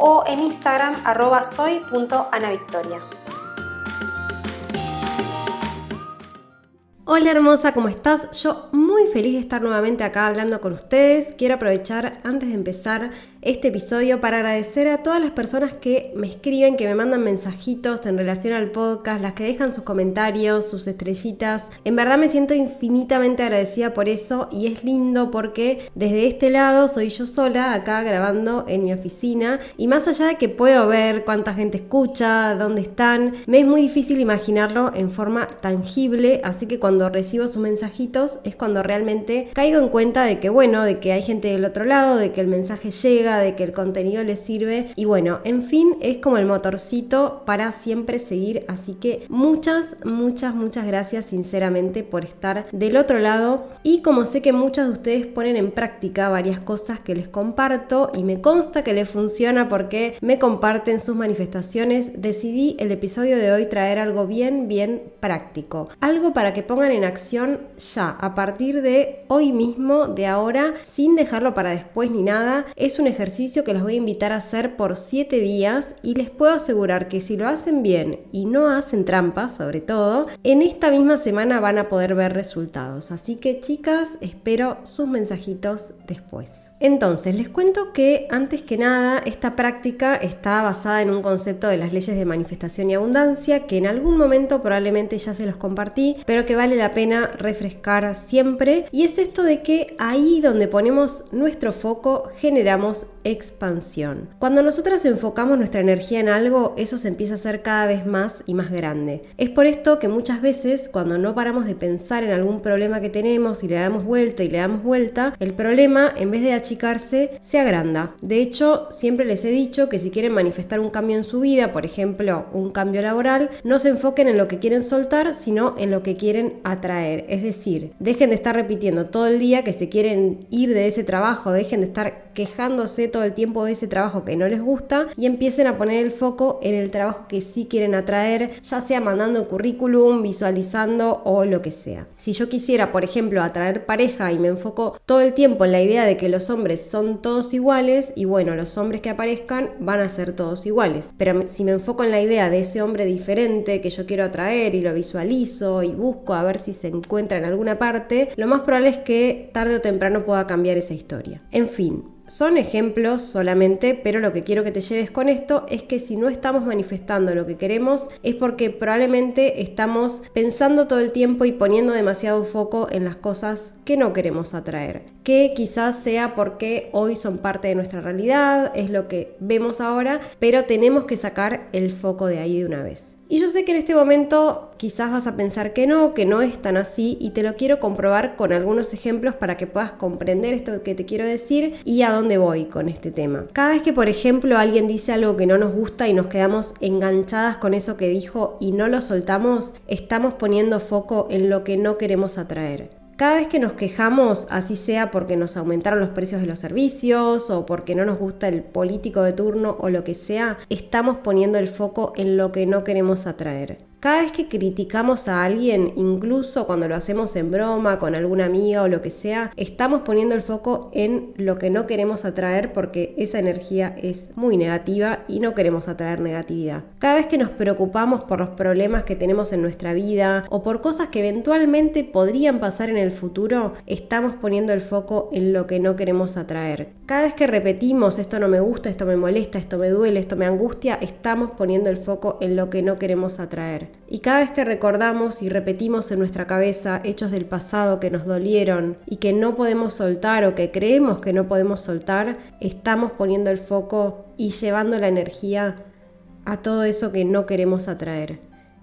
o en Instagram arroba soy.anavictoria. Hola hermosa, ¿cómo estás? Yo muy feliz de estar nuevamente acá hablando con ustedes. Quiero aprovechar antes de empezar este episodio para agradecer a todas las personas que me escriben, que me mandan mensajitos en relación al podcast, las que dejan sus comentarios, sus estrellitas. En verdad me siento infinitamente agradecida por eso y es lindo porque desde este lado soy yo sola acá grabando en mi oficina y más allá de que puedo ver cuánta gente escucha, dónde están, me es muy difícil imaginarlo en forma tangible, así que cuando recibo sus mensajitos es cuando realmente caigo en cuenta de que bueno, de que hay gente del otro lado, de que el mensaje llega, de que el contenido les sirve. Y bueno, en fin, es como el motorcito para siempre seguir, así que muchas, muchas, muchas gracias sinceramente por estar del otro lado. Y como sé que muchos de ustedes ponen en práctica varias cosas que les comparto y me consta que les funciona porque me comparten sus manifestaciones, decidí el episodio de hoy traer algo bien, bien práctico, algo para que pongan en acción ya, a partir de hoy mismo, de ahora, sin dejarlo para después ni nada, es un ejercicio que los voy a invitar a hacer por 7 días y les puedo asegurar que si lo hacen bien y no hacen trampas sobre todo, en esta misma semana van a poder ver resultados. Así que chicas, espero sus mensajitos después. Entonces, les cuento que antes que nada, esta práctica está basada en un concepto de las leyes de manifestación y abundancia que en algún momento probablemente ya se los compartí, pero que vale la pena refrescar siempre. Y es esto de que ahí donde ponemos nuestro foco generamos expansión. Cuando nosotras enfocamos nuestra energía en algo, eso se empieza a hacer cada vez más y más grande. Es por esto que muchas veces cuando no paramos de pensar en algún problema que tenemos y le damos vuelta y le damos vuelta, el problema en vez de se agranda. De hecho, siempre les he dicho que si quieren manifestar un cambio en su vida, por ejemplo, un cambio laboral, no se enfoquen en lo que quieren soltar, sino en lo que quieren atraer. Es decir, dejen de estar repitiendo todo el día que se quieren ir de ese trabajo, dejen de estar quejándose todo el tiempo de ese trabajo que no les gusta y empiecen a poner el foco en el trabajo que sí quieren atraer, ya sea mandando currículum, visualizando o lo que sea. Si yo quisiera, por ejemplo, atraer pareja y me enfoco todo el tiempo en la idea de que los hombres son todos iguales y bueno, los hombres que aparezcan van a ser todos iguales. Pero si me enfoco en la idea de ese hombre diferente que yo quiero atraer y lo visualizo y busco a ver si se encuentra en alguna parte, lo más probable es que tarde o temprano pueda cambiar esa historia. En fin, son ejemplos solamente, pero lo que quiero que te lleves con esto es que si no estamos manifestando lo que queremos es porque probablemente estamos pensando todo el tiempo y poniendo demasiado foco en las cosas que no queremos atraer. Que quizás sea porque hoy son parte de nuestra realidad, es lo que vemos ahora, pero tenemos que sacar el foco de ahí de una vez. Y yo sé que en este momento quizás vas a pensar que no, que no es tan así y te lo quiero comprobar con algunos ejemplos para que puedas comprender esto que te quiero decir y a dónde voy con este tema. Cada vez que por ejemplo alguien dice algo que no nos gusta y nos quedamos enganchadas con eso que dijo y no lo soltamos, estamos poniendo foco en lo que no queremos atraer. Cada vez que nos quejamos, así sea porque nos aumentaron los precios de los servicios o porque no nos gusta el político de turno o lo que sea, estamos poniendo el foco en lo que no queremos atraer. Cada vez que criticamos a alguien, incluso cuando lo hacemos en broma, con alguna amiga o lo que sea, estamos poniendo el foco en lo que no queremos atraer porque esa energía es muy negativa y no queremos atraer negatividad. Cada vez que nos preocupamos por los problemas que tenemos en nuestra vida o por cosas que eventualmente podrían pasar en el futuro, estamos poniendo el foco en lo que no queremos atraer. Cada vez que repetimos esto no me gusta, esto me molesta, esto me duele, esto me angustia, estamos poniendo el foco en lo que no queremos atraer. Y cada vez que recordamos y repetimos en nuestra cabeza hechos del pasado que nos dolieron y que no podemos soltar o que creemos que no podemos soltar, estamos poniendo el foco y llevando la energía a todo eso que no queremos atraer.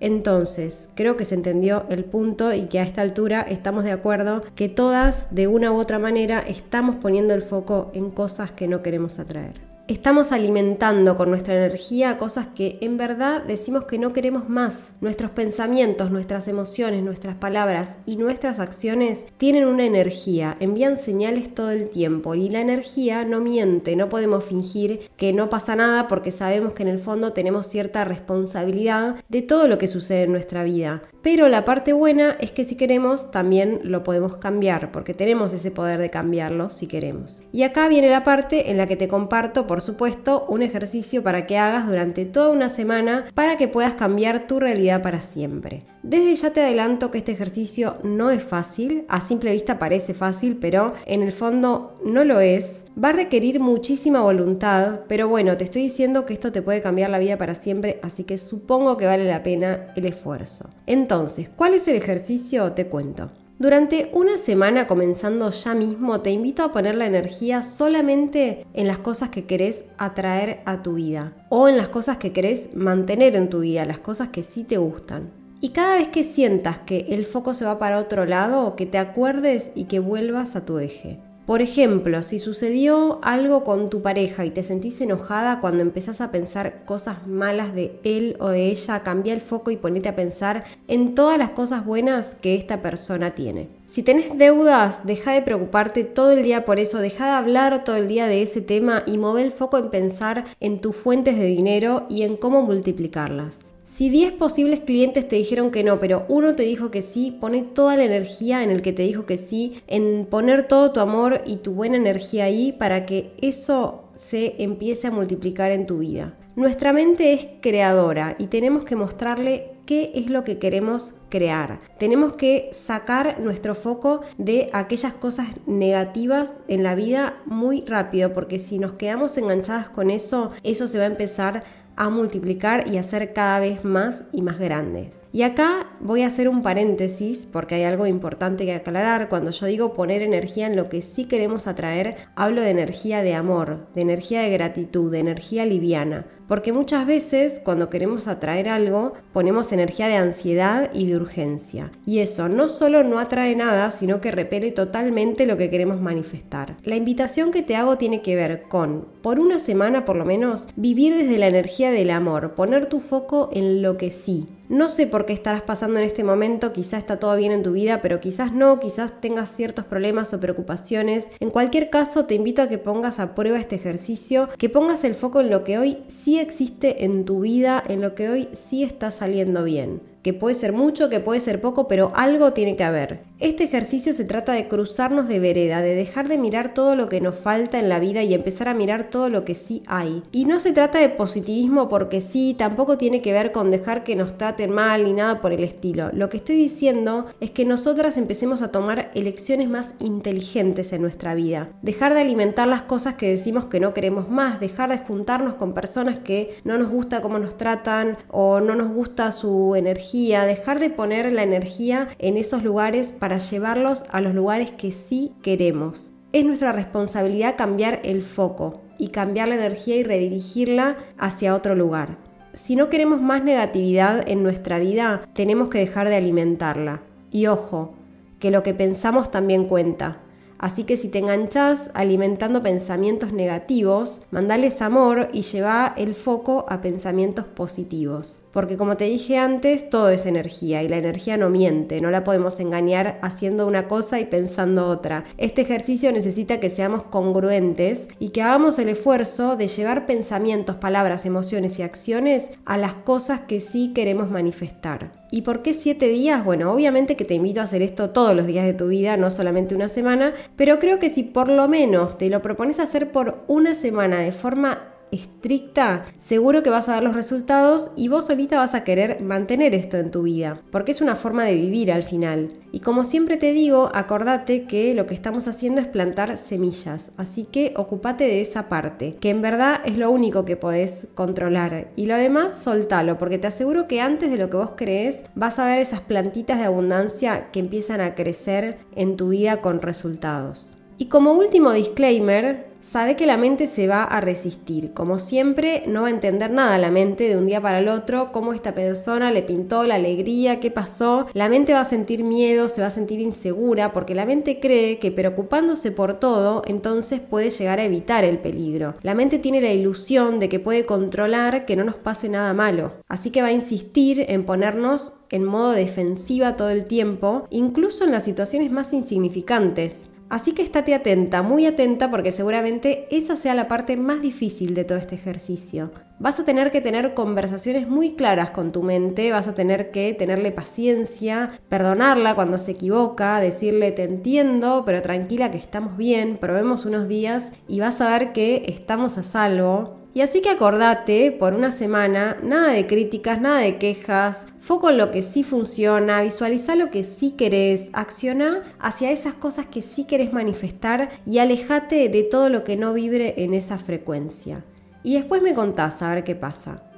Entonces, creo que se entendió el punto y que a esta altura estamos de acuerdo que todas, de una u otra manera, estamos poniendo el foco en cosas que no queremos atraer. Estamos alimentando con nuestra energía cosas que en verdad decimos que no queremos más. Nuestros pensamientos, nuestras emociones, nuestras palabras y nuestras acciones tienen una energía, envían señales todo el tiempo y la energía no miente, no podemos fingir que no pasa nada porque sabemos que en el fondo tenemos cierta responsabilidad de todo lo que sucede en nuestra vida. Pero la parte buena es que si queremos también lo podemos cambiar, porque tenemos ese poder de cambiarlo si queremos. Y acá viene la parte en la que te comparto, por supuesto, un ejercicio para que hagas durante toda una semana para que puedas cambiar tu realidad para siempre. Desde ya te adelanto que este ejercicio no es fácil, a simple vista parece fácil, pero en el fondo no lo es. Va a requerir muchísima voluntad, pero bueno, te estoy diciendo que esto te puede cambiar la vida para siempre, así que supongo que vale la pena el esfuerzo. Entonces, ¿cuál es el ejercicio? Te cuento. Durante una semana comenzando ya mismo te invito a poner la energía solamente en las cosas que querés atraer a tu vida o en las cosas que querés mantener en tu vida, las cosas que sí te gustan. Y cada vez que sientas que el foco se va para otro lado, que te acuerdes y que vuelvas a tu eje. Por ejemplo, si sucedió algo con tu pareja y te sentís enojada cuando empezás a pensar cosas malas de él o de ella, cambia el foco y ponete a pensar en todas las cosas buenas que esta persona tiene. Si tenés deudas, deja de preocuparte todo el día por eso, deja de hablar todo el día de ese tema y mueve el foco en pensar en tus fuentes de dinero y en cómo multiplicarlas. Si 10 posibles clientes te dijeron que no, pero uno te dijo que sí, pone toda la energía en el que te dijo que sí, en poner todo tu amor y tu buena energía ahí para que eso se empiece a multiplicar en tu vida. Nuestra mente es creadora y tenemos que mostrarle qué es lo que queremos crear. Tenemos que sacar nuestro foco de aquellas cosas negativas en la vida muy rápido, porque si nos quedamos enganchadas con eso, eso se va a empezar a multiplicar y a ser cada vez más y más grandes. Y acá voy a hacer un paréntesis porque hay algo importante que aclarar. Cuando yo digo poner energía en lo que sí queremos atraer, hablo de energía de amor, de energía de gratitud, de energía liviana. Porque muchas veces cuando queremos atraer algo, ponemos energía de ansiedad y de urgencia. Y eso no solo no atrae nada, sino que repele totalmente lo que queremos manifestar. La invitación que te hago tiene que ver con, por una semana por lo menos, vivir desde la energía del amor, poner tu foco en lo que sí, no sé por qué estarás pasando en este momento, quizás está todo bien en tu vida, pero quizás no, quizás tengas ciertos problemas o preocupaciones. En cualquier caso, te invito a que pongas a prueba este ejercicio, que pongas el foco en lo que hoy sí existe en tu vida, en lo que hoy sí está saliendo bien que puede ser mucho, que puede ser poco, pero algo tiene que haber. Este ejercicio se trata de cruzarnos de vereda, de dejar de mirar todo lo que nos falta en la vida y empezar a mirar todo lo que sí hay. Y no se trata de positivismo porque sí, tampoco tiene que ver con dejar que nos traten mal ni nada por el estilo. Lo que estoy diciendo es que nosotras empecemos a tomar elecciones más inteligentes en nuestra vida. Dejar de alimentar las cosas que decimos que no queremos más, dejar de juntarnos con personas que no nos gusta cómo nos tratan o no nos gusta su energía dejar de poner la energía en esos lugares para llevarlos a los lugares que sí queremos. Es nuestra responsabilidad cambiar el foco y cambiar la energía y redirigirla hacia otro lugar. Si no queremos más negatividad en nuestra vida, tenemos que dejar de alimentarla. Y ojo, que lo que pensamos también cuenta. Así que si te enganchas alimentando pensamientos negativos, mandales amor y lleva el foco a pensamientos positivos. Porque como te dije antes, todo es energía y la energía no miente, no la podemos engañar haciendo una cosa y pensando otra. Este ejercicio necesita que seamos congruentes y que hagamos el esfuerzo de llevar pensamientos, palabras, emociones y acciones a las cosas que sí queremos manifestar. ¿Y por qué siete días? Bueno, obviamente que te invito a hacer esto todos los días de tu vida, no solamente una semana, pero creo que si por lo menos te lo propones hacer por una semana de forma estricta, seguro que vas a dar los resultados y vos solita vas a querer mantener esto en tu vida, porque es una forma de vivir al final. Y como siempre te digo, acordate que lo que estamos haciendo es plantar semillas, así que ocupate de esa parte, que en verdad es lo único que podés controlar. Y lo demás, soltalo, porque te aseguro que antes de lo que vos crees, vas a ver esas plantitas de abundancia que empiezan a crecer en tu vida con resultados. Y como último disclaimer, sabe que la mente se va a resistir. Como siempre, no va a entender nada la mente de un día para el otro, cómo esta persona le pintó la alegría, qué pasó. La mente va a sentir miedo, se va a sentir insegura, porque la mente cree que preocupándose por todo, entonces puede llegar a evitar el peligro. La mente tiene la ilusión de que puede controlar que no nos pase nada malo. Así que va a insistir en ponernos en modo defensiva todo el tiempo, incluso en las situaciones más insignificantes. Así que estate atenta, muy atenta, porque seguramente esa sea la parte más difícil de todo este ejercicio. Vas a tener que tener conversaciones muy claras con tu mente, vas a tener que tenerle paciencia, perdonarla cuando se equivoca, decirle te entiendo, pero tranquila que estamos bien, probemos unos días y vas a ver que estamos a salvo y así que acordate por una semana, nada de críticas, nada de quejas, foco en lo que sí funciona, visualiza lo que sí querés, acciona hacia esas cosas que sí querés manifestar y alejate de todo lo que no vibre en esa frecuencia. Y después me contás a ver qué pasa.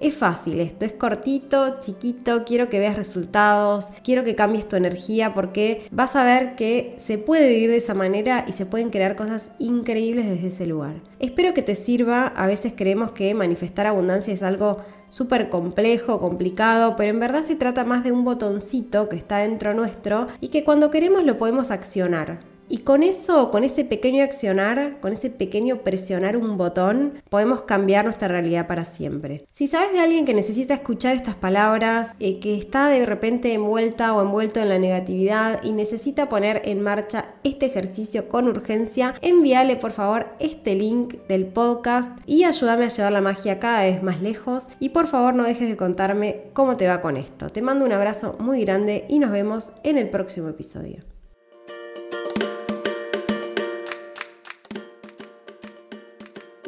Es fácil esto, es cortito, chiquito, quiero que veas resultados, quiero que cambies tu energía porque vas a ver que se puede vivir de esa manera y se pueden crear cosas increíbles desde ese lugar. Espero que te sirva, a veces creemos que manifestar abundancia es algo súper complejo, complicado, pero en verdad se trata más de un botoncito que está dentro nuestro y que cuando queremos lo podemos accionar. Y con eso, con ese pequeño accionar, con ese pequeño presionar un botón, podemos cambiar nuestra realidad para siempre. Si sabes de alguien que necesita escuchar estas palabras, eh, que está de repente envuelta o envuelto en la negatividad y necesita poner en marcha este ejercicio con urgencia, envíale por favor este link del podcast y ayúdame a llevar la magia cada vez más lejos. Y por favor no dejes de contarme cómo te va con esto. Te mando un abrazo muy grande y nos vemos en el próximo episodio.